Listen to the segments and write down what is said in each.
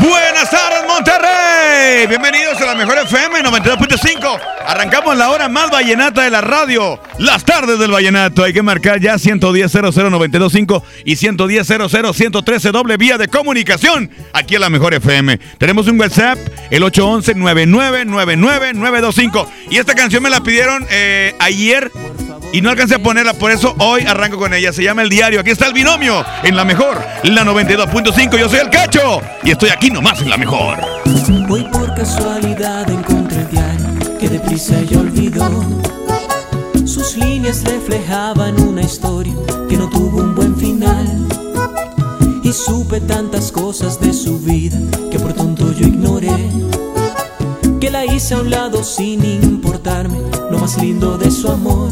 Buenas tardes, Monterrey. Bienvenidos a la mejor FM 92.5. Arrancamos la hora más vallenata de la radio. Las tardes del vallenato. Hay que marcar ya 110.00925 y 110.00113 doble vía de comunicación aquí en la mejor FM. Tenemos un WhatsApp, el 811-9999-925. Y esta canción me la pidieron eh, ayer y no alcancé a ponerla, por eso hoy arranco con ella. Se llama El Diario. Aquí está el binomio en la mejor, la 92.5. Yo soy el Cacho y estoy aquí nomás en la mejor. Hoy por casualidad encontré el diario que deprisa ella olvidó. Sus líneas reflejaban una historia que no tuvo un buen final. Y supe tantas cosas de su vida que por tonto yo ignoré. Que la hice a un lado sin importarme lo más lindo de su amor.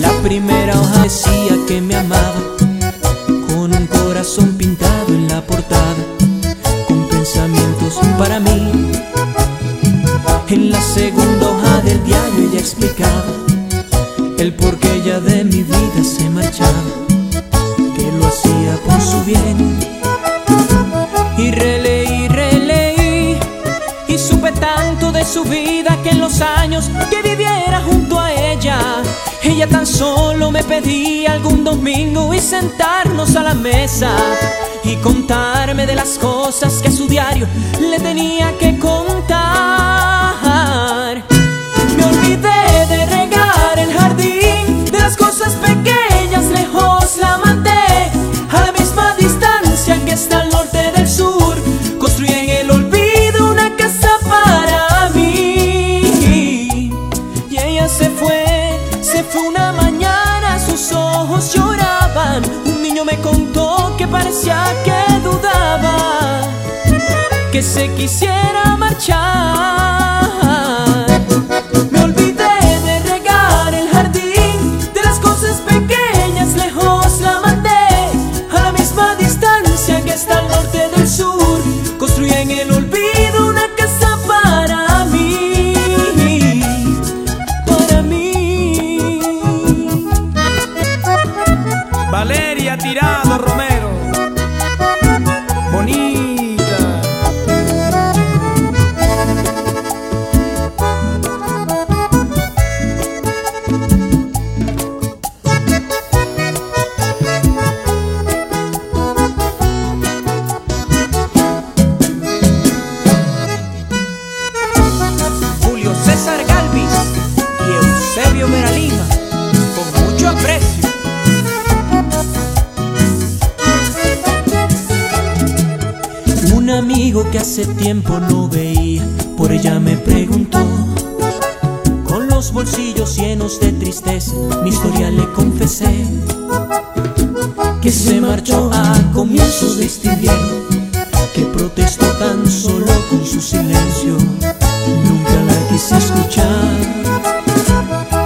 La primera hoja decía que me amaba con un corazón pintado en la portada con pensamientos para mí. En la segunda hoja del diario ella explicaba el por qué ella de mi vida se marchaba, que lo hacía por su bien. Y releí, releí, y supe tanto de su vida que en los años que viviera junto ella, tan solo me pedía algún domingo y sentarnos a la mesa y contarme de las cosas que a su diario le tenía que contar. Que se quisiera marchar. Que hace tiempo no veía, por ella me preguntó. Con los bolsillos llenos de tristeza, mi historia le confesé. Que se marchó a comienzos de este invierno, que protestó tan solo con su silencio. Nunca la quise escuchar.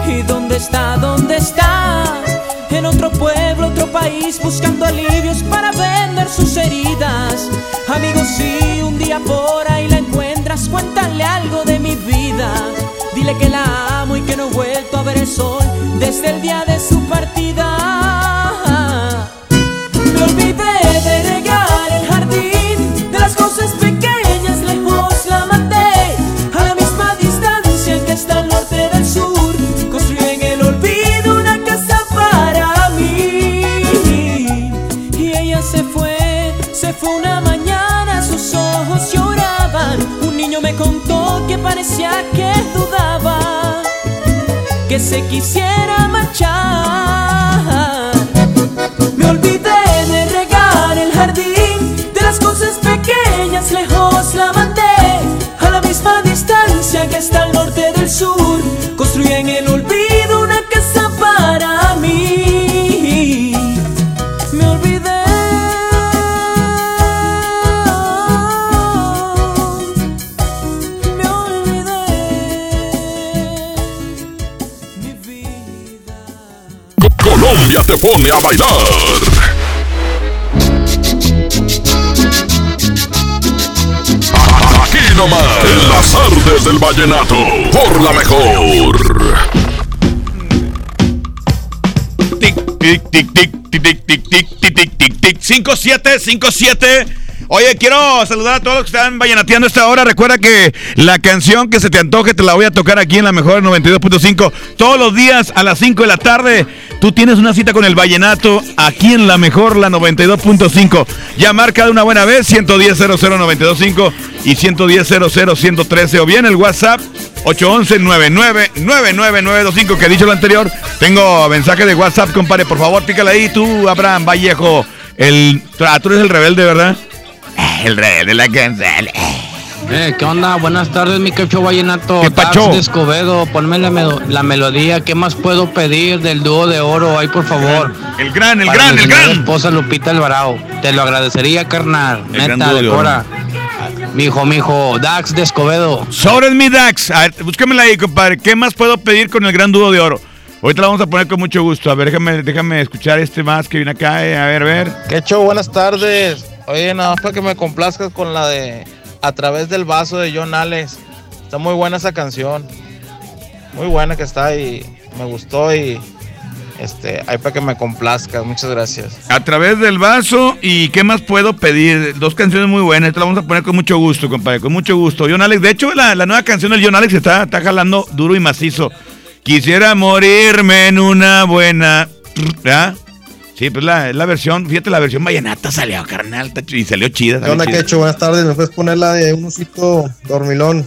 ¿Y dónde está? ¿Dónde está? En otro pueblo, otro país, buscando alivios para vender sus heridas. Amigos, por ahí la encuentras, cuéntale algo de mi vida. Dile que la amo y que no he vuelto a ver el sol desde el día de su partida. Que dudaba que se quisiera marchar. Colombia te pone a bailar. Aquí nomás, en las artes del vallenato, por la mejor. Tic, tic, tic, tic, tic, tic, tic, tic, tic, tic, tic, 5757 Oye, quiero saludar a todos los que están vallenateando esta hora. Recuerda que la canción que se te antoje te la voy a tocar aquí en la mejor 92.5 todos los días a las 5 de la tarde. Tú tienes una cita con el vallenato aquí en la mejor, la 92.5. Ya marca de una buena vez 110 00925 y 110 113 o bien el WhatsApp 811 999925 que he dicho lo anterior. Tengo mensaje de WhatsApp, compadre. Por favor, pícale ahí tú, Abraham Vallejo. El, ah, tú eres el rebelde, ¿verdad? El rebelde de la canción. Eh, ¿Qué onda? Buenas tardes, mi quecho vallenato. ¿Qué pacho? Tax de Escobedo, ponme la, melo- la melodía. ¿Qué más puedo pedir del dúo de oro? Ahí, por favor. El gran, el Para gran, mi el gran. esposa Lupita Alvarado. Te lo agradecería, carnal. El Neta, dúo de de oro. cora. Mijo, mijo. Dax de Escobedo. Sobre mi Dax. A ver, búscamela ahí, compadre. ¿Qué más puedo pedir con el gran dúo de oro? Ahorita la vamos a poner con mucho gusto. A ver, déjame, déjame escuchar este más que viene acá. eh. A ver, a ver. ¿Qué show? Buenas tardes. Oye, nada más para que me complazcas con la de A través del vaso de John Alex. Está muy buena esa canción. Muy buena que está y me gustó y este, ahí para que me complazcas. Muchas gracias. A través del vaso y qué más puedo pedir. Dos canciones muy buenas. Esta la vamos a poner con mucho gusto, compadre. Con mucho gusto. John Alex. De hecho, la, la nueva canción del John Alex está, está jalando duro y macizo. Quisiera morirme en una buena. ¿verdad? Sí, pues la, es la versión. Fíjate, la versión vallenata salió, carnal. Y salió chida. ¿Qué onda. Quecho? Buenas tardes. ¿Me puedes poner la de un osito dormilón?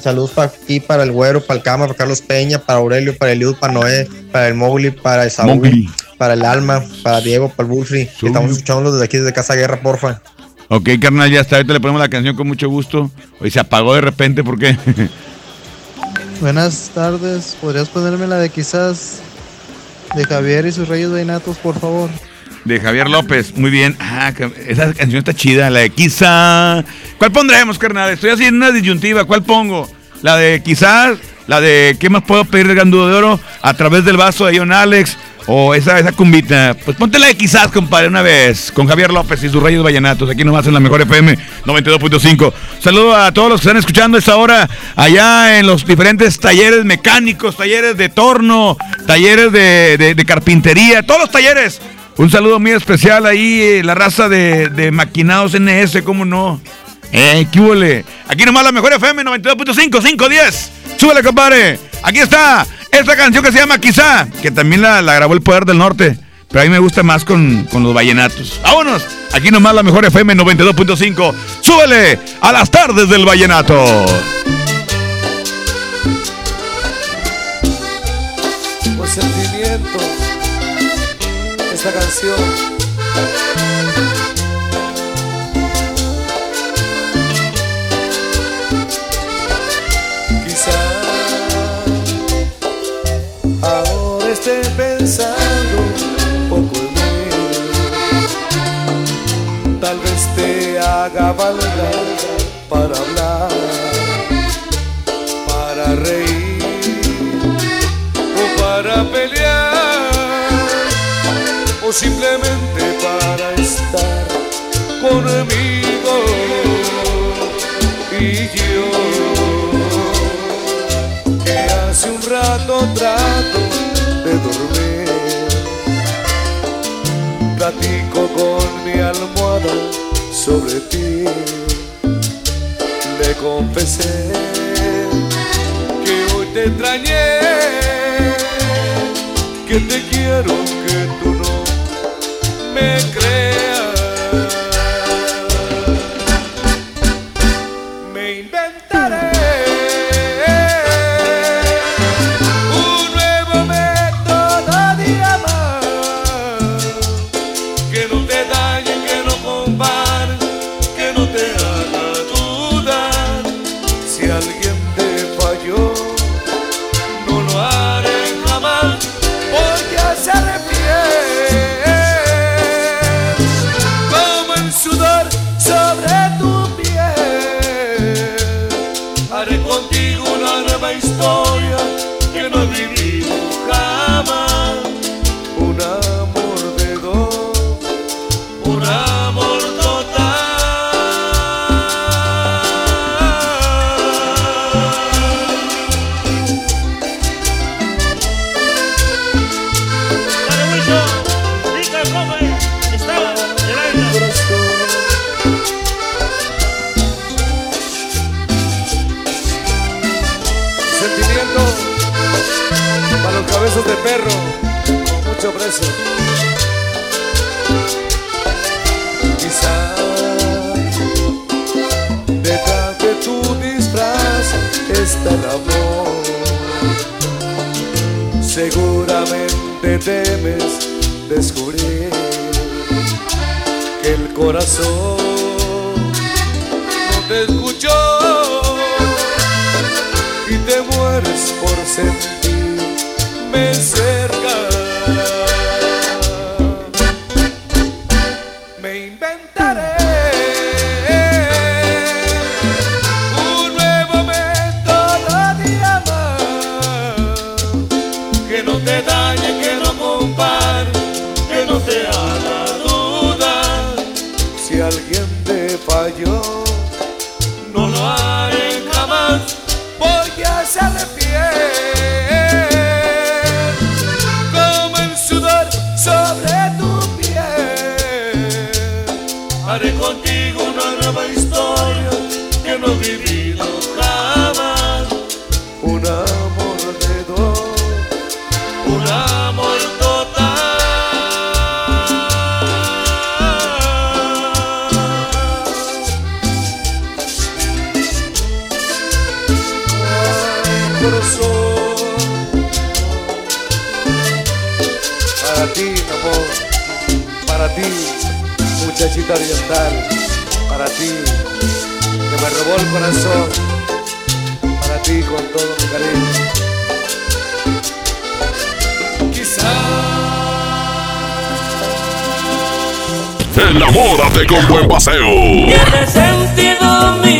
Saludos para aquí, para el güero, para el cama, para Carlos Peña, para Aurelio, para Eliud, para Noé, para el Mowgli, para el Saúl, Mowgli. para el Alma, para Diego, para el Saúl. Estamos escuchando desde aquí, desde Casa Guerra, porfa. Ok, carnal, ya está. Ahorita le ponemos la canción con mucho gusto. Hoy se apagó de repente, ¿por qué? Buenas tardes, ¿podrías ponerme la de quizás de Javier y sus Reyes Vainatos, por favor? De Javier López, muy bien. Ah, esa canción está chida, la de quizá. ¿Cuál pondremos, carnal? Estoy haciendo una disyuntiva, ¿cuál pongo? La de quizás, la de ¿qué más puedo pedir de Gandudo de Oro? A través del vaso de John Alex, o esa, esa cumbita. Pues ponte la de quizás, compadre, una vez, con Javier López y sus Reyes Vallenatos, aquí nomás en la mejor FM 92.5. Saludo a todos los que están escuchando esta hora allá en los diferentes talleres mecánicos, talleres de torno, talleres de carpintería, todos los talleres. Un saludo muy especial ahí, eh, la raza de, de Maquinados NS, ¿cómo no? Eh, ¿qué huele? Aquí nomás la mejor FM 92.5, 510. Súbele, compadre. Aquí está esta canción que se llama Quizá, que también la, grabó el Poder del Norte. Pero a mí me gusta más con, con los vallenatos. Vámonos. Aquí nomás la mejor FM 92.5. Súbele a las tardes del vallenato. sentimiento esta canción. Tal vez te haga falta para hablar, para reír o para pelear o simplemente para estar conmigo y yo. Que hace un rato trato de dormir platico con sobre ti le confesé que hoy te extrañé, que te quiero, que tú no me creas. No te escuchó y te mueres por sentirme corazón. Para ti mi amor para ti muchachita oriental para ti que me robó el corazón para ti con todo mi cariño. Enamórate con buen paseo. Tiene sentido mi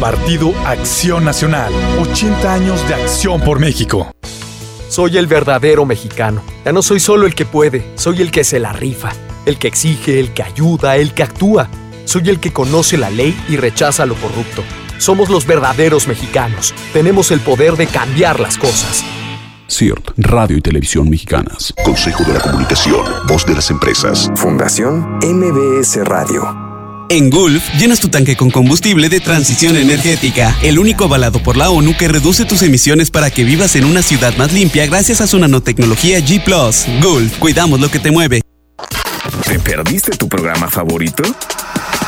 Partido Acción Nacional. 80 años de acción por México. Soy el verdadero mexicano. Ya no soy solo el que puede, soy el que se la rifa, el que exige, el que ayuda, el que actúa. Soy el que conoce la ley y rechaza lo corrupto. Somos los verdaderos mexicanos. Tenemos el poder de cambiar las cosas. CIRT, Radio y Televisión Mexicanas. Consejo de la Comunicación, Voz de las Empresas. Fundación MBS Radio. En Gulf, llenas tu tanque con combustible de transición energética, el único avalado por la ONU que reduce tus emisiones para que vivas en una ciudad más limpia gracias a su nanotecnología G ⁇ Gulf, cuidamos lo que te mueve. ¿Te perdiste tu programa favorito?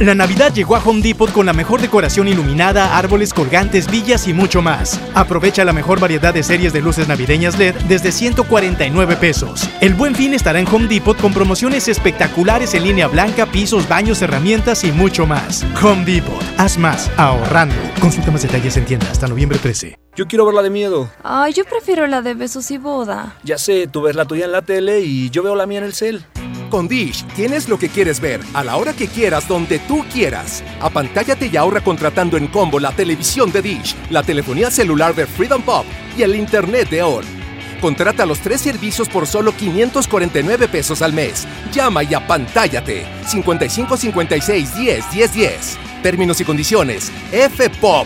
La Navidad llegó a Home Depot con la mejor decoración iluminada, árboles colgantes, villas y mucho más. Aprovecha la mejor variedad de series de luces navideñas LED desde 149 pesos. El buen fin estará en Home Depot con promociones espectaculares en línea blanca, pisos, baños, herramientas y mucho más. Home Depot, haz más, ahorrando. Consulta más detalles en tienda hasta noviembre 13. Yo quiero ver la de miedo. Ay, yo prefiero la de besos y boda. Ya sé, tú ves la tuya en la tele y yo veo la mía en el cel. Con Dish tienes lo que quieres ver, a la hora que quieras, donde tú quieras. Apantállate y ahorra contratando en combo la televisión de Dish, la telefonía celular de Freedom Pop y el internet de ON. Contrata los tres servicios por solo 549 pesos al mes. Llama y apantállate. 55 56 10 10 10. Términos y condiciones. fpop.com.mx.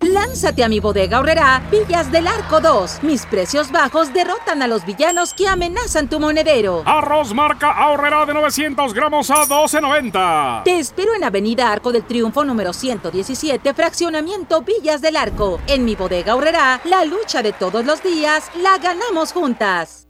Lánzate a mi bodega horrera Villas del Arco 2. Mis precios bajos derrotan a los villanos que amenazan tu monedero. Arroz marca ahorrera de 900 gramos a 12.90. Te espero en Avenida Arco del Triunfo número 117, fraccionamiento Villas del Arco. En mi bodega horrera, la lucha de todos los días la ganamos juntas.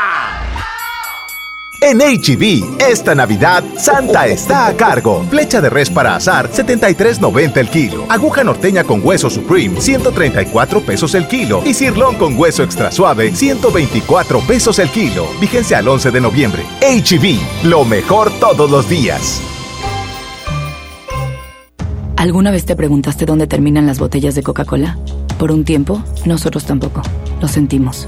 En HB, esta Navidad, Santa está a cargo. Flecha de res para azar, 73.90 el kilo. Aguja norteña con hueso Supreme, 134 pesos el kilo. Y cirlón con hueso extra suave, 124 pesos el kilo. Vigencia al 11 de noviembre. HB, lo mejor todos los días. ¿Alguna vez te preguntaste dónde terminan las botellas de Coca-Cola? Por un tiempo, nosotros tampoco. Lo sentimos.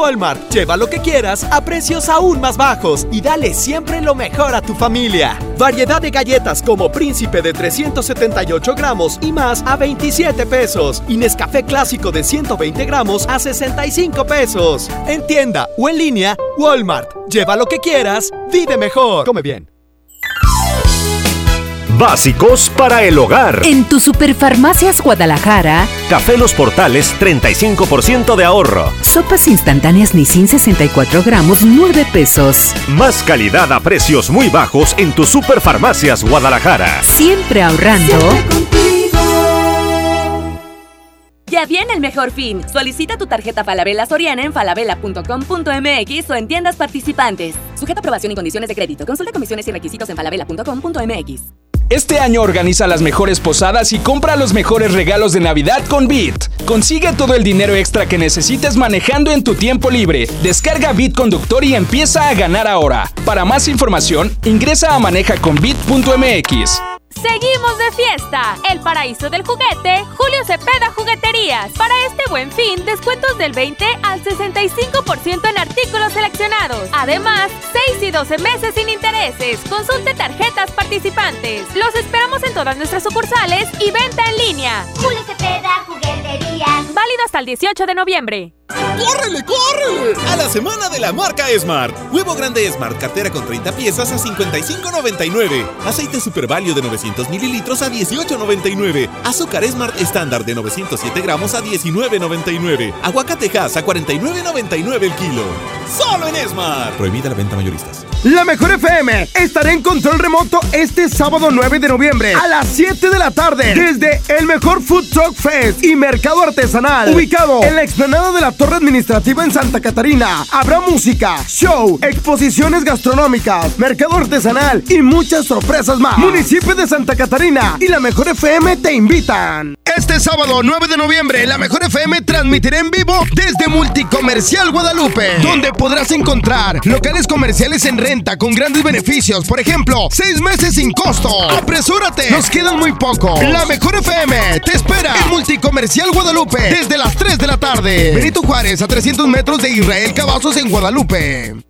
Walmart, lleva lo que quieras a precios aún más bajos y dale siempre lo mejor a tu familia. Variedad de galletas como Príncipe de 378 gramos y más a 27 pesos. Y Nescafé Clásico de 120 gramos a 65 pesos. En tienda o en línea, Walmart. Lleva lo que quieras, vive mejor. Come bien. Básicos para el hogar. En tu Superfarmacias Guadalajara. Café Los Portales, 35% de ahorro. Sopas instantáneas Nissin 64 gramos, 9 pesos. Más calidad a precios muy bajos en tu Superfarmacias Guadalajara. Siempre ahorrando. Ya viene el mejor fin. Solicita tu tarjeta Falabella Soriana en falabella.com.mx o en tiendas participantes. Sujeta a aprobación y condiciones de crédito. Consulta comisiones y requisitos en falabella.com.mx. Este año organiza las mejores posadas y compra los mejores regalos de Navidad con Bit. Consigue todo el dinero extra que necesites manejando en tu tiempo libre. Descarga Bit Conductor y empieza a ganar ahora. Para más información, ingresa a manejaconbit.mx. Seguimos de fiesta. El paraíso del juguete, Julio Cepeda Jugueterías. Para este buen fin, descuentos del 20 al 65% en artículos seleccionados. Además, 6 y 12 meses sin intereses. Consulte tarjetas participantes. Los esperamos en todas nuestras sucursales y venta en línea. Julio Cepeda Jugueterías. Válido hasta el 18 de noviembre. ¡Córrele, córrele! A la semana de la marca Smart. Huevo grande Smart, cartera con 30 piezas a 55.99. Aceite Super Value de 900 mililitros a 18.99. Azúcar Smart estándar de 907 gramos a 19.99. Aguacate Hass a 49.99 el kilo. ¡Solo en Smart! Prohibida la venta mayoristas. La Mejor FM estará en control remoto este sábado 9 de noviembre a las 7 de la tarde desde el Mejor Food Truck Fest y Mercado Artesanal ubicado en la explanada de la Torre Administrativa en Santa Catarina. Habrá música, show, exposiciones gastronómicas, mercado artesanal y muchas sorpresas más. Municipio de Santa Catarina y la Mejor FM te invitan. Este sábado 9 de noviembre, la Mejor FM transmitirá en vivo desde Multicomercial Guadalupe, donde podrás encontrar locales comerciales en renta con grandes beneficios. Por ejemplo, seis meses sin costo. ¡Apresúrate! Nos quedan muy poco. La Mejor FM te espera en Multicomercial Guadalupe desde las 3 de la tarde. Benito Juárez a 300 metros de Israel Cavazos en Guadalupe.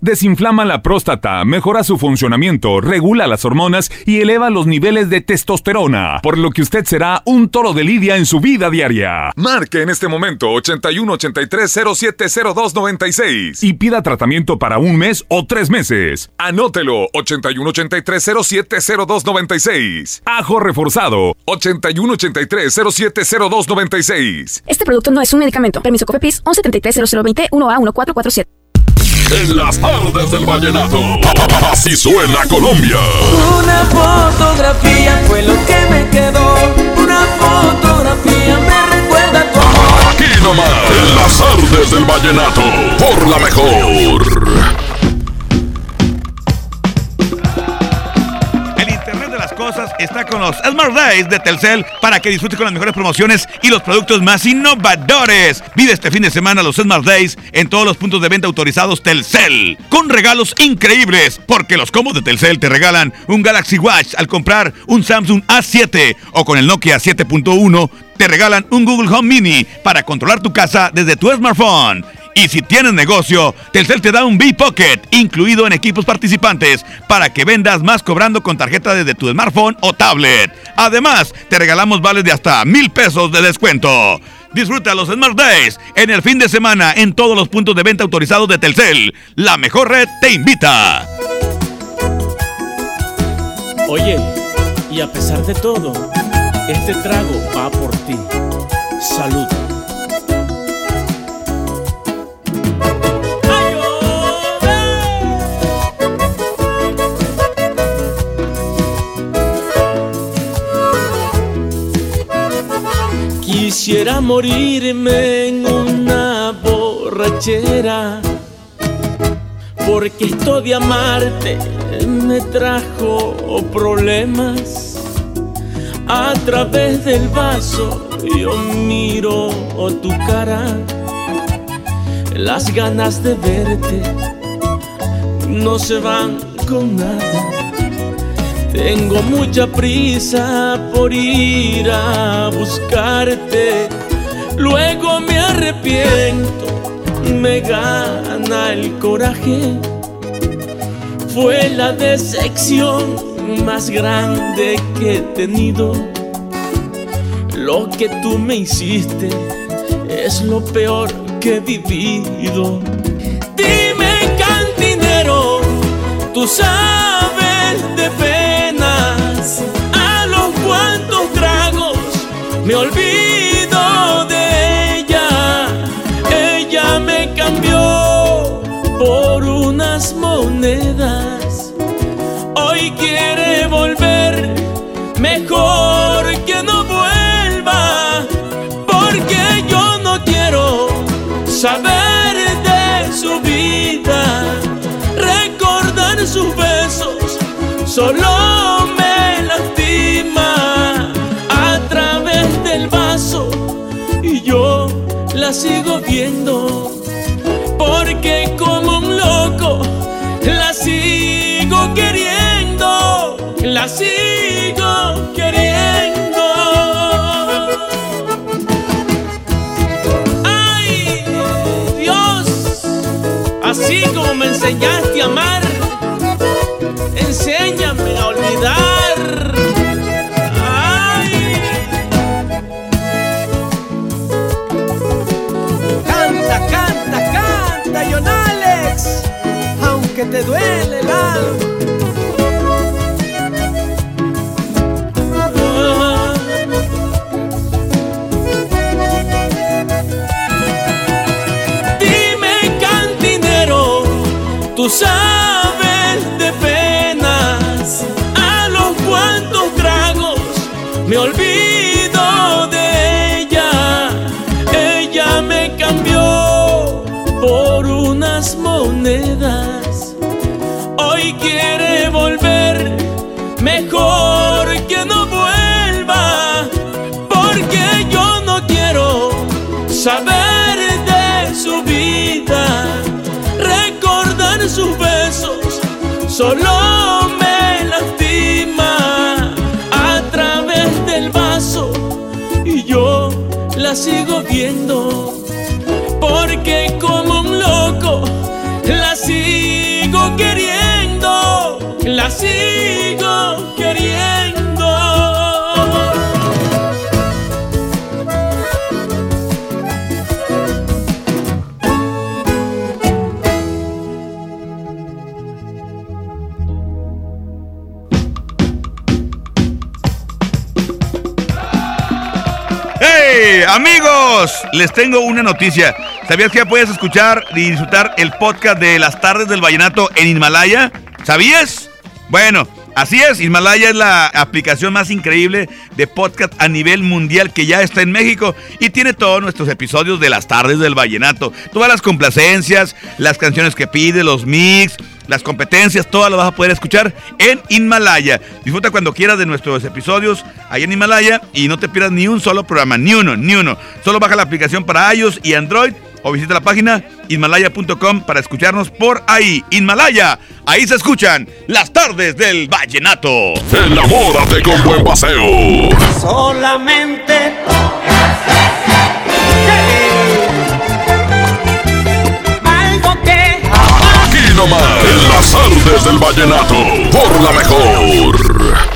Desinflama la próstata, mejora su funcionamiento, regula las hormonas y eleva los niveles de testosterona, por lo que usted será un toro de lidia en su vida diaria. Marque en este momento 81 83 0702 96 y pida tratamiento para un mes o tres meses. Anótelo 81 83 0702 96. Ajo reforzado 81 83 0702 96. Este producto no es un medicamento. Permiso COFEPRIS 1173 0020 1A 1447. En las tardes del vallenato, así suena Colombia. Una fotografía fue lo que me quedó. Una fotografía me recuerda a tu amor. Aquí nomás, en las tardes del vallenato, por la mejor. Está con los Smart Days de Telcel para que disfrute con las mejores promociones y los productos más innovadores. Vive este fin de semana los Smart Days en todos los puntos de venta autorizados Telcel con regalos increíbles porque los combos de Telcel te regalan un Galaxy Watch al comprar un Samsung A7 o con el Nokia 7.1 te regalan un Google Home Mini para controlar tu casa desde tu smartphone. Y si tienes negocio, Telcel te da un B-Pocket incluido en equipos participantes para que vendas más cobrando con tarjeta desde tu smartphone o tablet. Además, te regalamos vales de hasta mil pesos de descuento. Disfruta los Smart Days en el fin de semana en todos los puntos de venta autorizados de Telcel. La mejor red te invita. Oye, y a pesar de todo, este trago va por ti. Salud. Quisiera morirme en una borrachera, porque esto de amarte me trajo problemas. A través del vaso yo miro tu cara, las ganas de verte no se van con nada. Tengo mucha prisa por ir a buscarte. Luego me arrepiento, me gana el coraje. Fue la decepción más grande que he tenido. Lo que tú me hiciste es lo peor que he vivido. Dime, cantinero, tú sabes me olvido de ella. Ella me cambió por unas monedas. Hoy quiere volver, mejor que no vuelva. Porque yo no quiero saber de su vida, recordar sus besos, solo sigo viendo, porque como un loco la sigo queriendo, la sigo queriendo. Ay, Dios, así como me enseñaste a amar, aunque te duele el alma. Dime, cantinero, tú sabes de penas. A los cuantos tragos me olvido de ella. Ella me cambió por unas monedas. Mejor que no vuelva. Porque yo no quiero saber de su vida, recordar sus besos, solo me lastima a través del vaso y yo la sigo viendo, porque como un loco la sigo la sigo amigos! Les tengo una noticia. ¿Sabías que ya puedes escuchar y disfrutar el podcast de las tardes del vallenato en Himalaya? ¿Sabías? Bueno, así es. Himalaya es la aplicación más increíble de podcast a nivel mundial que ya está en México y tiene todos nuestros episodios de las tardes del vallenato. Todas las complacencias, las canciones que pide, los mix, las competencias, todas las vas a poder escuchar en Himalaya. Disfruta cuando quieras de nuestros episodios ahí en Himalaya y no te pierdas ni un solo programa, ni uno, ni uno. Solo baja la aplicación para iOS y Android o visita la página himalaya.com para escucharnos por ahí. Himalaya, ahí se escuchan las tardes del vallenato. Enamórate con buen paseo. Solamente algo que Aquí nomás, en las tardes del vallenato, por la mejor.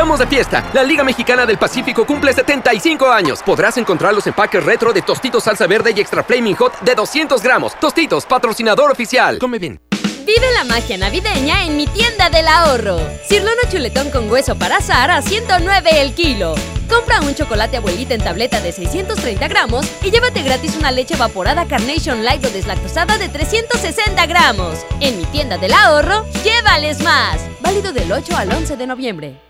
Estamos de fiesta. La Liga Mexicana del Pacífico cumple 75 años. Podrás encontrar los empaques retro de Tostitos Salsa Verde y Extra Flaming Hot de 200 gramos. Tostitos, patrocinador oficial. Come bien. Vive la magia navideña en mi tienda del ahorro. Cirlono chuletón con hueso para asar a 109 el kilo. Compra un chocolate abuelita en tableta de 630 gramos y llévate gratis una leche evaporada Carnation Light o deslactosada de 360 gramos. En mi tienda del ahorro, llévales más. Válido del 8 al 11 de noviembre.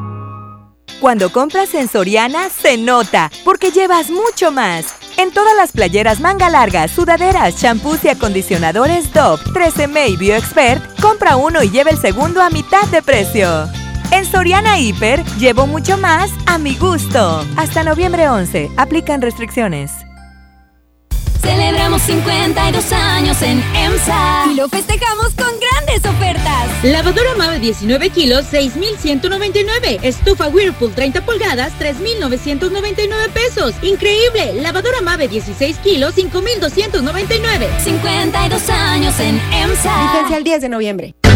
Cuando compras en Soriana, se nota, porque llevas mucho más. En todas las playeras manga larga, sudaderas, champús y acondicionadores Dove, 13M y BioExpert, compra uno y lleva el segundo a mitad de precio. En Soriana Hiper, llevo mucho más a mi gusto. Hasta noviembre 11, aplican restricciones. Celebramos 52 años en EMSA y lo festejamos con grandes ofertas. Lavadora Mave 19 kilos, 6,199. Estufa Whirlpool 30 pulgadas, 3,999 pesos. Increíble. Lavadora Mave 16 kilos, 5,299. 52 años en EMSA. Vigencia el 10 de noviembre.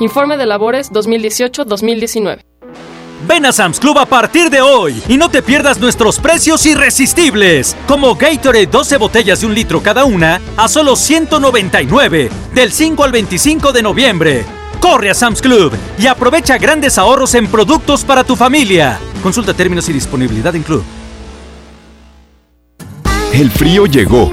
Informe de labores 2018-2019. Ven a Sam's Club a partir de hoy y no te pierdas nuestros precios irresistibles, como Gatorade 12 botellas de un litro cada una a solo 199 del 5 al 25 de noviembre. Corre a Sam's Club y aprovecha grandes ahorros en productos para tu familia. Consulta términos y disponibilidad en Club. El frío llegó.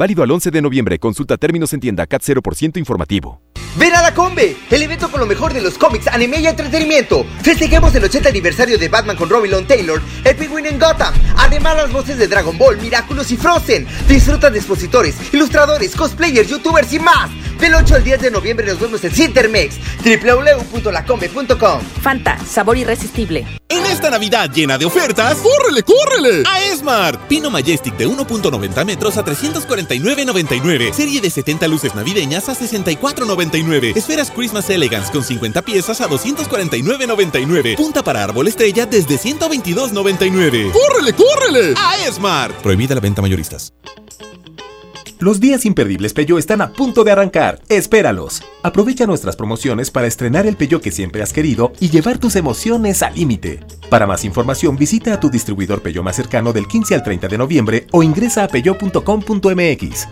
Válido al 11 de noviembre. Consulta términos en tienda CAT 0% informativo. Ven a la Combe, el evento con lo mejor de los cómics, anime y entretenimiento. Festejemos el 80 aniversario de Batman con Robin Long Taylor, el Penguin en Gotham. Además, las voces de Dragon Ball, Miraculous y Frozen. Disfruta de expositores, ilustradores, cosplayers, youtubers y más. Del 8 al 10 de noviembre nos vemos en Cintermex, www.lacombe.com. Fanta, sabor irresistible. En esta Navidad llena de ofertas, ¡córrele, córrele! A Esmart. Pino Majestic de 1.90 metros a 349.99. Serie de 70 luces navideñas a 64.99. Esferas Christmas Elegance con 50 piezas a 249.99. Punta para árbol estrella desde 122.99. ¡Córrele, córrele! A Esmart. Prohibida la venta mayoristas. Los días imperdibles Peyo están a punto de arrancar. Espéralos. Aprovecha nuestras promociones para estrenar el Peyo que siempre has querido y llevar tus emociones al límite. Para más información visita a tu distribuidor Peyo más cercano del 15 al 30 de noviembre o ingresa a peyo.com.mx.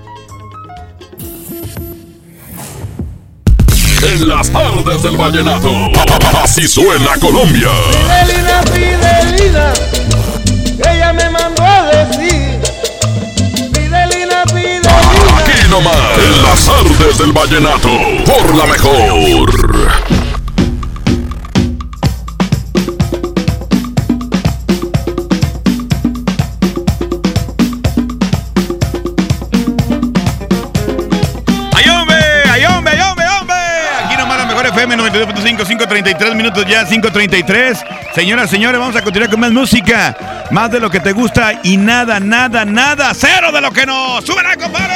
En las tardes del vallenato. Así suena Colombia. Fidelina, Fidelina, ella me mandó a decir. Nomás. En las tardes del vallenato. Por la mejor. FM 92.5, 533 minutos ya, 533. Señoras, señores, vamos a continuar con más música. Más de lo que te gusta y nada, nada, nada. Cero de lo que no. ¡Súbela, compadre!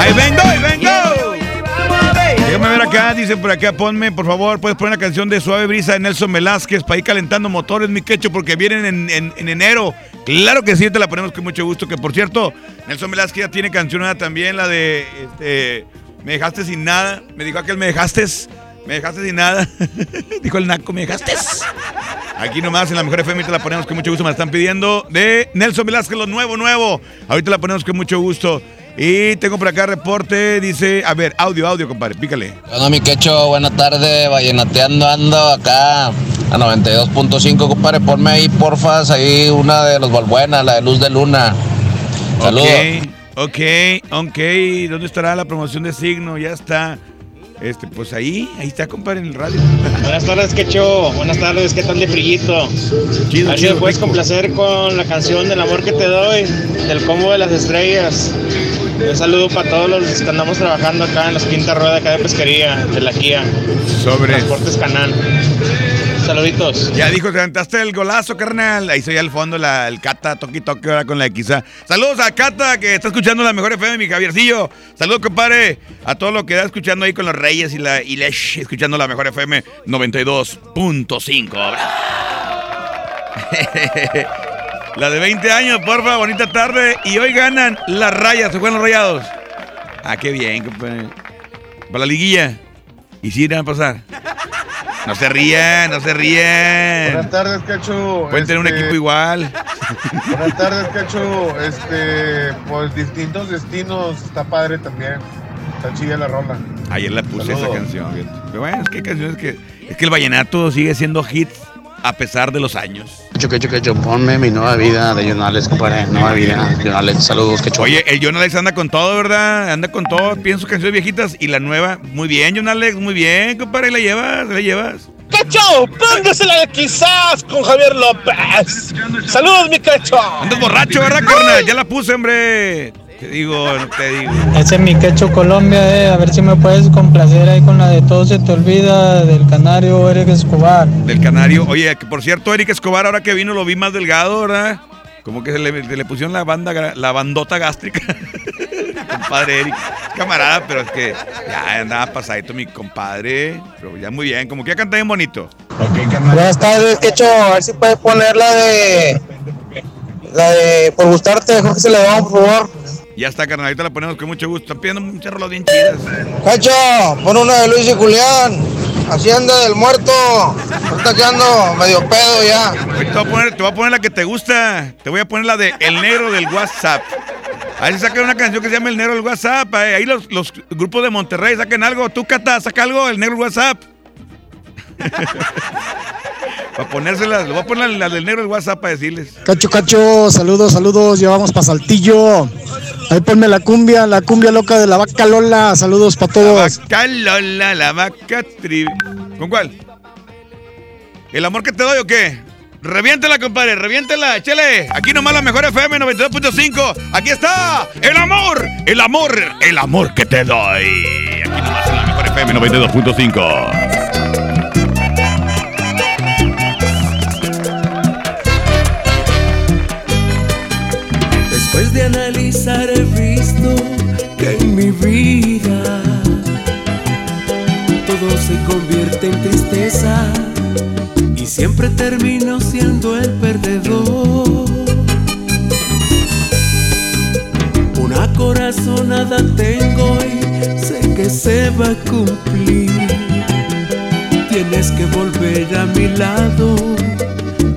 ¡Ahí vengo, ahí vengo! Déjame ver acá, dicen por acá, ponme, por favor, puedes poner una canción de Suave Brisa de Nelson Velázquez para ir calentando motores, mi quecho, porque vienen en, en- en enero. Claro que sí, te la ponemos con mucho gusto. Que por cierto, Nelson Velázquez ya tiene canción nueva también, la de este, Me dejaste sin nada. Me dijo aquel, me dejaste, me dejaste sin nada. dijo el Naco, me dejaste. Aquí nomás en la mejor FM te la ponemos con mucho gusto. Me la están pidiendo de Nelson Velázquez, lo nuevo, nuevo. Ahorita la ponemos con mucho gusto. Y tengo por acá reporte, dice, a ver, audio, audio, compadre, pícale. Hola mi quecho, buenas tardes, vallenateando ando acá a 92.5, compadre, ponme ahí porfas, ahí una de los Balbuenas, la de Luz de Luna. Saludos. Ok, ok. ¿Dónde estará la promoción de signo? Ya está. Este, pues ahí, ahí está, compadre, en el radio. Buenas tardes, Quecho. Buenas tardes, ¿qué tal de frillito? Chido, A ver si chido, me puedes rico. complacer con la canción del amor que te doy, del combo de las estrellas. Un saludo para todos los que andamos trabajando acá en las quinta rueda acá de pesquería, de la Kia. Sobre. Transportes Canal. Saluditos. Ya dijo, te levantaste el golazo, carnal. Ahí soy al fondo el Cata, toqui toque ahora con la X. Saludos a Cata, que está escuchando la mejor FM, mi Javiercillo. Saludos, compadre, a todo lo que está escuchando ahí con los Reyes y la y Lesh, escuchando la mejor FM 92.5. la de 20 años, porfa, bonita tarde. Y hoy ganan las rayas, se juegan los rayados. Ah, qué bien, compadre. Para la liguilla. ¿Y si van a pasar? No se rían, no se rían. Buenas tardes, Cacho. Pueden tener un Este, equipo igual. Buenas tardes, Cacho. Este, pues distintos destinos, está padre también. Está chida la rola. Ayer la puse Saludos. esa canción. Pero bueno, es que hay canciones que. Es que el vallenato sigue siendo hit a pesar de los años. Quecho, quecho, quecho, ponme mi nueva vida de Jonales, compadre. Nueva vida, Jonales. Saludos, quecho. Oye, el John Alex anda con todo, ¿verdad? Anda con todo. Pienso canciones viejitas y la nueva. Muy bien, John Alex, muy bien, compadre. La llevas, la llevas. ¡Cacho! ¡Póngasela de quizás con Javier López! ¡Saludos, mi cacho! Andas borracho, ¿verdad, carnal? Ya la puse, hombre. Te digo, no te digo. Ese es mi quecho Colombia, eh. A ver si me puedes complacer ahí con la de Todo se te olvida del canario Eric Escobar. Del Canario. Oye, que por cierto, Eric Escobar, ahora que vino, lo vi más delgado, ¿verdad? Como que se le, se le pusieron la banda, la bandota gástrica. compadre Eric. Camarada, pero es que ya andaba pasadito mi compadre. Pero ya muy bien, como que ya canta bien bonito. Buenas tardes, quecho. A ver si puedes poner la de. La de Por gustarte, Jorge se le va, por favor. Ya está, carnal, ahorita la ponemos con mucho gusto. Están pidiendo muchas rolas bien chidas. Cacho, pon una de Luis y Julián. Hacienda del muerto. Está quedando medio pedo ya. Te voy, a poner, te voy a poner la que te gusta. Te voy a poner la de El Negro del WhatsApp. A ver si sacan una canción que se llama El Negro del WhatsApp. eh. Ahí los, los grupos de Monterrey saquen algo. Tú, Cata, saca algo, El Negro del WhatsApp. Para ponérselas, le voy a poner la del negro el WhatsApp para decirles. Cacho, cacho, saludos, saludos, llevamos para Saltillo. Ahí ponme la cumbia, la cumbia loca de la vaca Lola, saludos para todos. Vaca Lola, la vaca tri... ¿Con cuál? ¿El amor que te doy o qué? Reviéntela, compadre, reviéntela, échale. Aquí nomás la mejor FM 92.5. Aquí está el amor, el amor, el amor que te doy. Aquí nomás la mejor FM 92.5. Después de analizar he visto que en mi vida todo se convierte en tristeza y siempre termino siendo el perdedor. Una corazonada tengo y sé que se va a cumplir. Tienes que volver a mi lado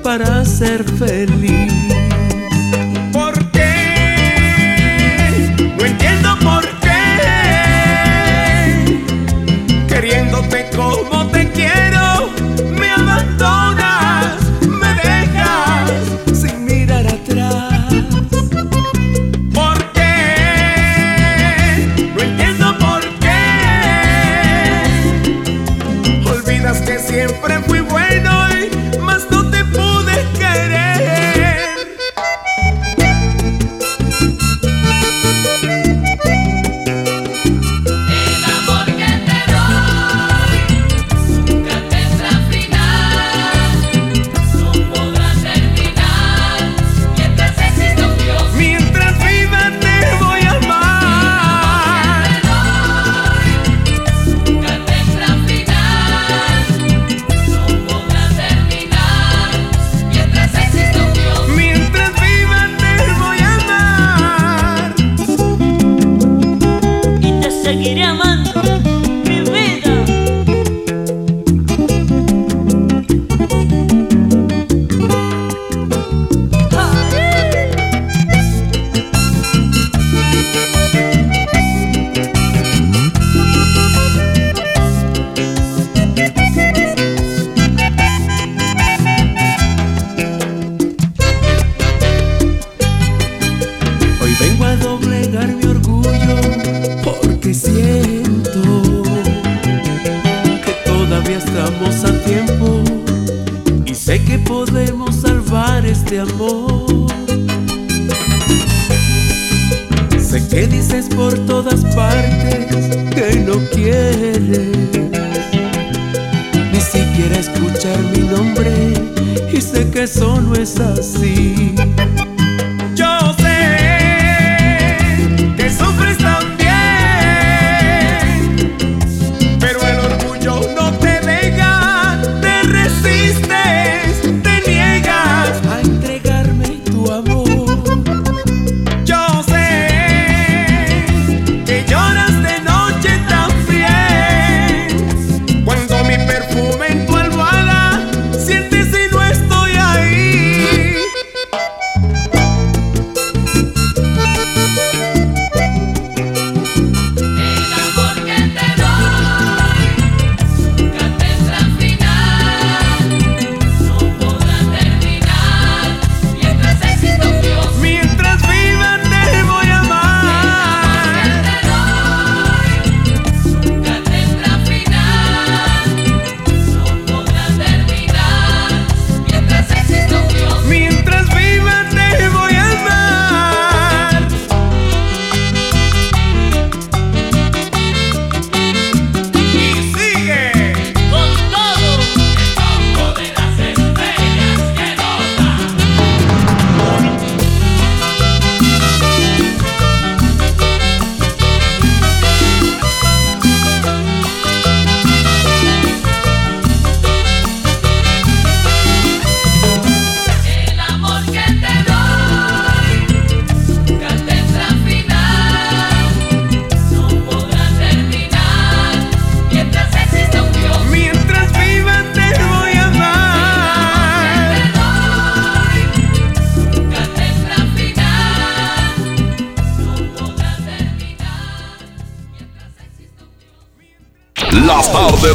para ser feliz.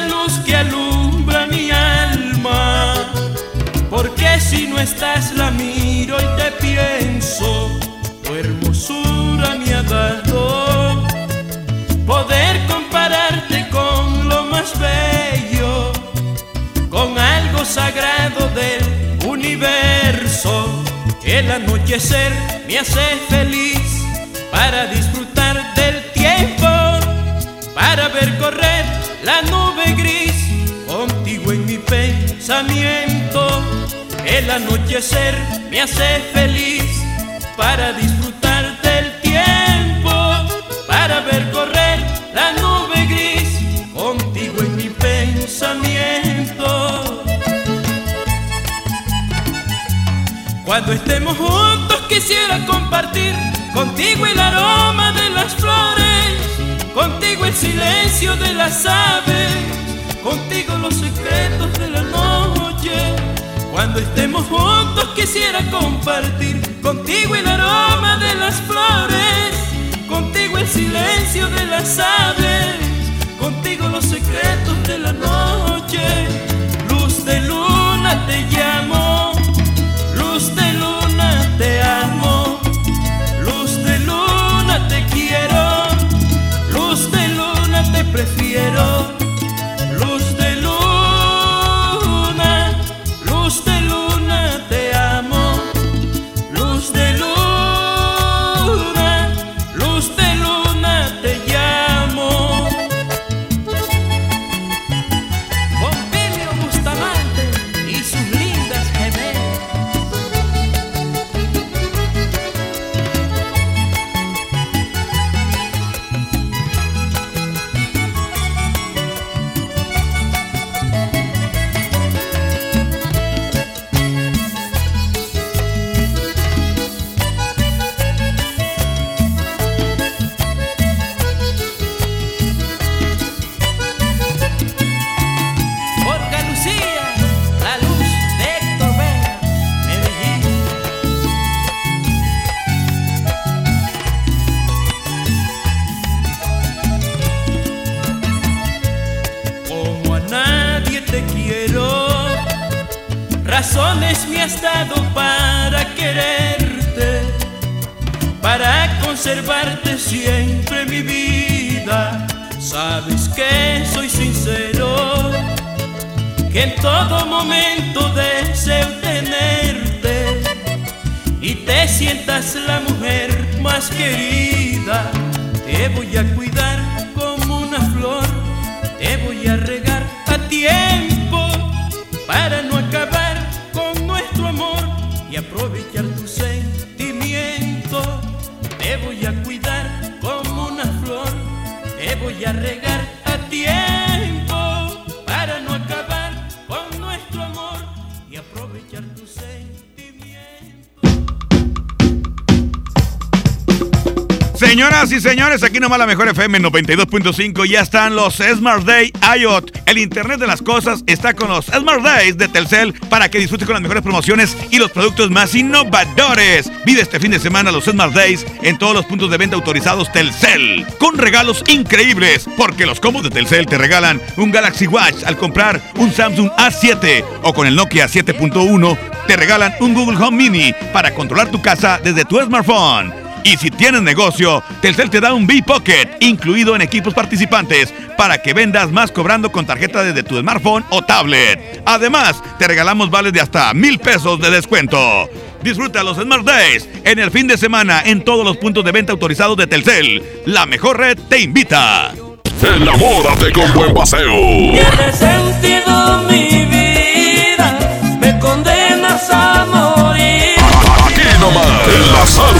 Luz que alumbra mi alma. Porque si no estás la miro y te pienso, tu hermosura me ha dado poder compararte con lo más bello, con algo sagrado del universo. El anochecer me hace feliz para disfrutar del tiempo, para ver correr la nube gris contigo en mi pensamiento. El anochecer me hace feliz para disfrutar del tiempo, para ver correr la nube gris contigo en mi pensamiento. Cuando estemos juntos quisiera compartir contigo el aroma de las flores, contigo el silencio de las aves, contigo los secretos de la noche. Cuando estemos juntos quisiera compartir contigo el aroma de las flores, contigo el silencio de las aves, contigo los secretos de la noche. Luz de luna te llamo, prefiero. Señoras y señores, aquí nomás la mejor FM 92.5. Ya están los Smart Day IOT. El Internet de las cosas está con los Smart Days de Telcel para que disfrutes con las mejores promociones y los productos más innovadores. Vive este fin de semana los Smart Days en todos los puntos de venta autorizados Telcel. Con regalos increíbles, porque los combos de Telcel te regalan un Galaxy Watch al comprar un Samsung A7 o con el Nokia 7.1 te regalan un Google Home Mini para controlar tu casa desde tu smartphone. Y si tienes negocio, Telcel te da un B-Pocket incluido en equipos participantes para que vendas más cobrando con tarjeta desde tu smartphone o tablet. Además, te regalamos vales de hasta mil pesos de descuento. Disfruta los Smart Days en el fin de semana en todos los puntos de venta autorizados de Telcel. La mejor red te invita. Enamórate con buen paseo. Tiene sentido mi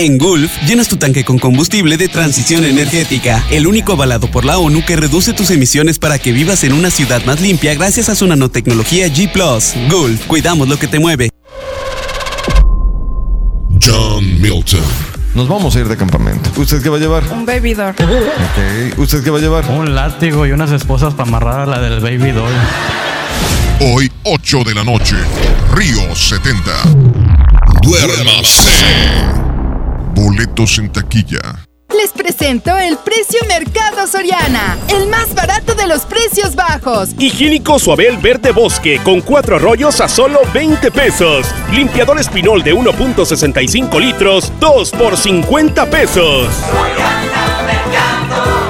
En Gulf, llenas tu tanque con combustible de transición energética, el único avalado por la ONU que reduce tus emisiones para que vivas en una ciudad más limpia gracias a su nanotecnología G ⁇ Gulf, cuidamos lo que te mueve. John Milton. Nos vamos a ir de campamento. ¿Usted qué va a llevar? Un baby doll. Ok. ¿Usted qué va a llevar? Un látigo y unas esposas para amarrar a la del baby doll. Hoy, 8 de la noche, Río 70. Duérmase. Boletos en taquilla. Les presento el precio Mercado Soriana, el más barato de los precios bajos. Higiénico Suabel Verde Bosque con cuatro rollos a solo 20 pesos. Limpiador Espinol de 1.65 litros, 2 por 50 pesos.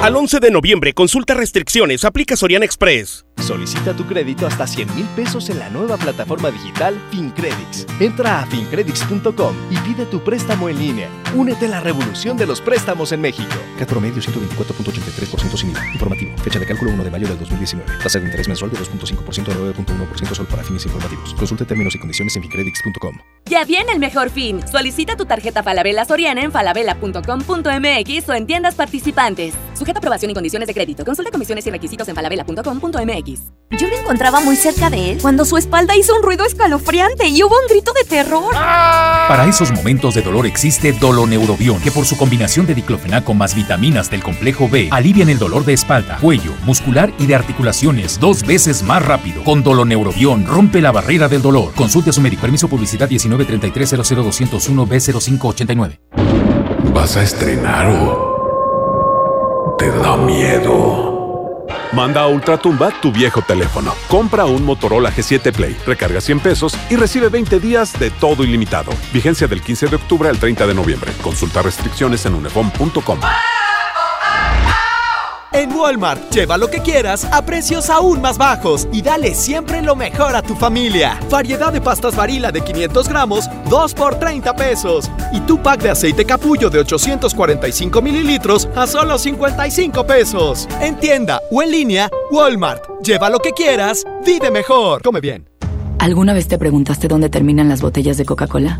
Al 11 de noviembre, consulta restricciones, aplica Soriana Express. Solicita tu crédito hasta 100 mil pesos en la nueva plataforma digital FinCredits. Entra a fincredits.com y pide tu préstamo en línea. Únete a la revolución de los préstamos en México. CAT promedio 124.83% sin IVA. Informativo. Fecha de cálculo 1 de mayo del 2019. Tasa de interés mensual de 2.5% a 9.1% solo para fines informativos. Consulte términos y condiciones en fincredits.com. Ya viene el mejor fin. Solicita tu tarjeta Falabella Soriana en falabella.com.mx o en tiendas participantes. Sujeta aprobación y condiciones de crédito. Consulta comisiones y requisitos en falabella.com.mx. Yo me encontraba muy cerca de él cuando su espalda hizo un ruido escalofriante y hubo un grito de terror. Para esos momentos de dolor existe Doloneurobion, que por su combinación de diclofenaco más vitaminas del complejo B alivian el dolor de espalda, cuello, muscular y de articulaciones dos veces más rápido. Con Doloneurobion rompe la barrera del dolor. Consulte a su médico. Permiso publicidad 1933 00201 B0589. ¿Vas a estrenar o te da miedo? Manda a Ultratumba tu viejo teléfono. Compra un Motorola G7 Play, recarga 100 pesos y recibe 20 días de todo ilimitado. Vigencia del 15 de octubre al 30 de noviembre. Consulta restricciones en unefom.com. En Walmart, lleva lo que quieras a precios aún más bajos y dale siempre lo mejor a tu familia. Variedad de pastas varila de 500 gramos, 2 por 30 pesos. Y tu pack de aceite capullo de 845 mililitros a solo 55 pesos. En tienda o en línea, Walmart. Lleva lo que quieras, vive mejor. Come bien. ¿Alguna vez te preguntaste dónde terminan las botellas de Coca-Cola?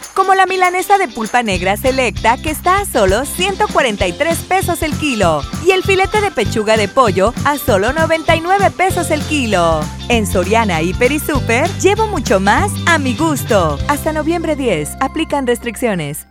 como la milanesa de pulpa negra selecta que está a solo 143 pesos el kilo y el filete de pechuga de pollo a solo 99 pesos el kilo. En Soriana Hiper y Super llevo mucho más a mi gusto. Hasta noviembre 10, aplican restricciones.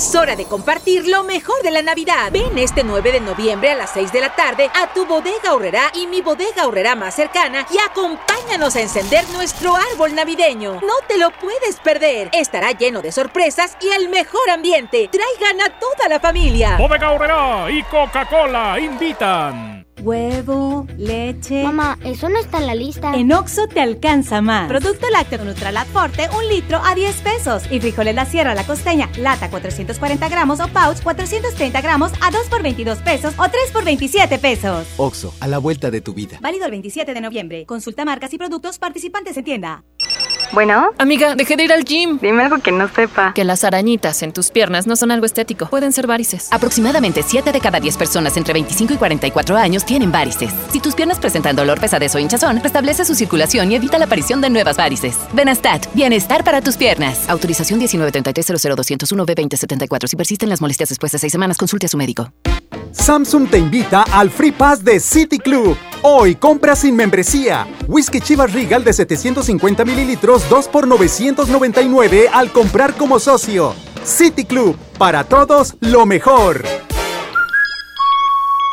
Es hora de compartir lo mejor de la Navidad. Ven este 9 de noviembre a las 6 de la tarde a tu bodega horrera y mi bodega horrera más cercana y acompáñanos a encender nuestro árbol navideño. No te lo puedes perder. Estará lleno de sorpresas y el mejor ambiente. Traigan a toda la familia. Bodega horrera y Coca-Cola invitan. Huevo, leche. Mamá, eso no está en la lista. En Oxo te alcanza más. Producto lácteo Nutralat Forte, un litro a 10 pesos. Y frijoles La Sierra La Costeña, lata 440 gramos o pouch 430 gramos a 2 por 22 pesos o 3 por 27 pesos. Oxo, a la vuelta de tu vida. Válido el 27 de noviembre. Consulta marcas y productos participantes en tienda. Bueno. Amiga, dejé de ir al gym. Dime algo que no sepa. Que las arañitas en tus piernas no son algo estético. Pueden ser varices. Aproximadamente 7 de cada 10 personas entre 25 y 44 años tienen varices. Si tus piernas presentan dolor, pesadez o hinchazón, restablece su circulación y evita la aparición de nuevas varices. Benastat, bienestar para tus piernas. Autorización 1933 b 2074 Si persisten las molestias después de 6 semanas, consulte a su médico. Samsung te invita al Free Pass de City Club. Hoy compra sin membresía. Whisky Chivas Regal de 750 mililitros 2 por 999 al comprar como socio. City Club, para todos lo mejor.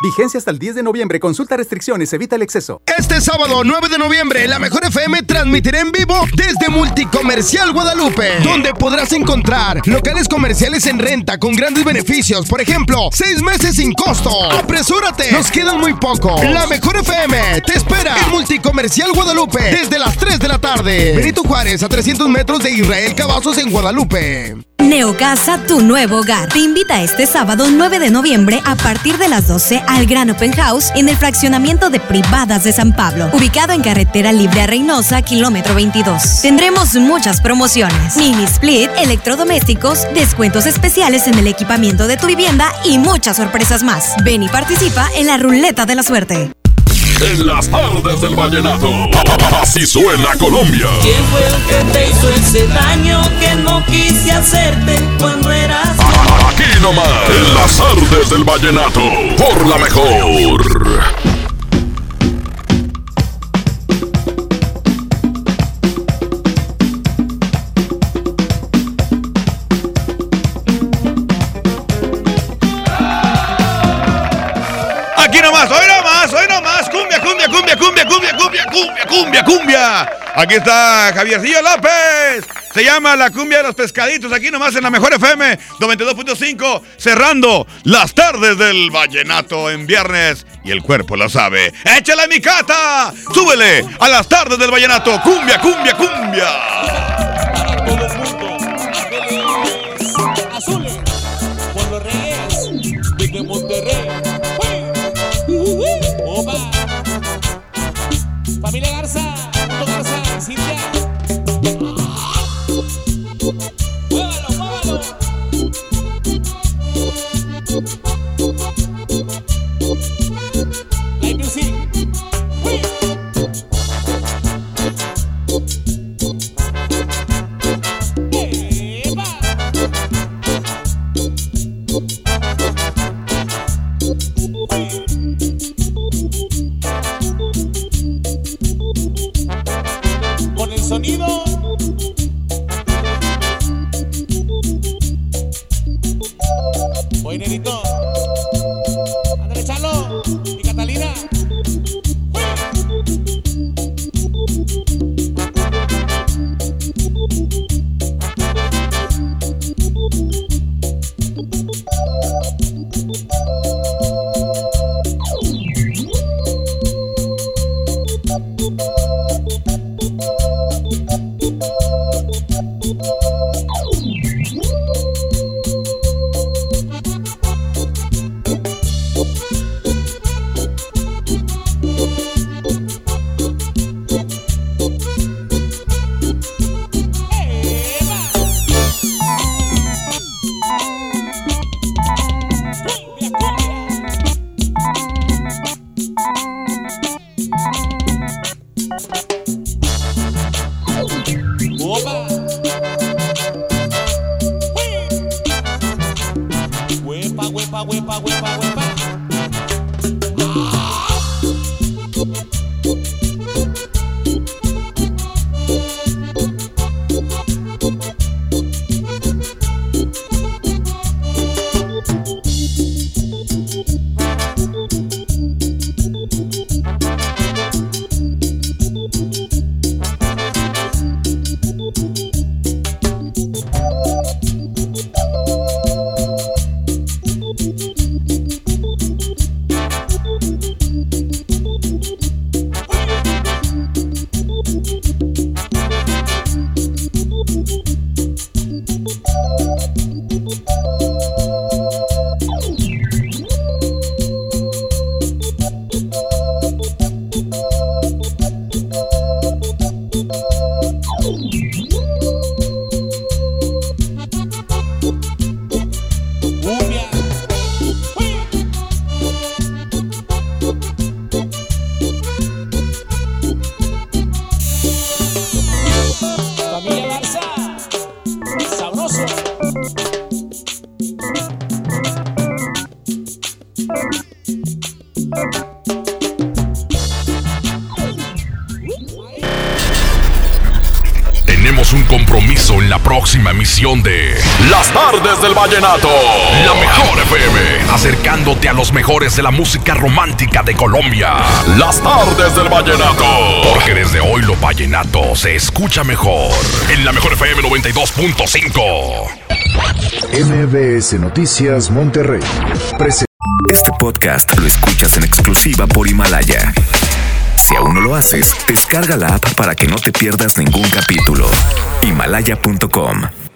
Vigencia hasta el 10 de noviembre. Consulta restricciones, evita el exceso. Este sábado 9 de noviembre, la Mejor FM transmitirá en vivo desde Multicomercial Guadalupe, donde podrás encontrar locales comerciales en renta con grandes beneficios. Por ejemplo, seis meses sin costo. ¡Apresúrate! Nos quedan muy poco. La Mejor FM te espera en Multicomercial Guadalupe desde las 3 de la tarde. Benito Juárez, a 300 metros de Israel Cavazos en Guadalupe. Neocasa, tu nuevo hogar. Te invita este sábado 9 de noviembre a partir de las 12 al Gran Open House en el fraccionamiento de Privadas de San Pablo, ubicado en carretera libre a Reynosa, kilómetro 22. Tendremos muchas promociones, mini split, electrodomésticos, descuentos especiales en el equipamiento de tu vivienda y muchas sorpresas más. Ven y participa en la ruleta de la suerte. En las tardes del vallenato, así suena Colombia. ¿Quién fue el que te hizo ese daño que no quise hacerte cuando eras Aquí nomás, en las tardes del vallenato, por la mejor. cumbia, cumbia, cumbia, cumbia, cumbia, cumbia, cumbia. Aquí está Javiercillo López. Se llama La Cumbia de los Pescaditos. Aquí nomás en la Mejor FM 92.5. Cerrando las tardes del Vallenato en viernes. Y el cuerpo lo sabe. ¡Échale mi cata! ¡Súbele a las tardes del Vallenato! ¡Cumbia, cumbia, cumbia! Págalo, págalo. Emisión de Las Tardes del Vallenato. La mejor FM, acercándote a los mejores de la música romántica de Colombia. Las Tardes del Vallenato. Porque desde hoy lo vallenato se escucha mejor. En la mejor FM 92.5. MBS Noticias Monterrey. Este podcast lo escuchas en exclusiva por Himalaya. Si aún no lo haces, descarga la app para que no te pierdas ningún capítulo. Himalaya.com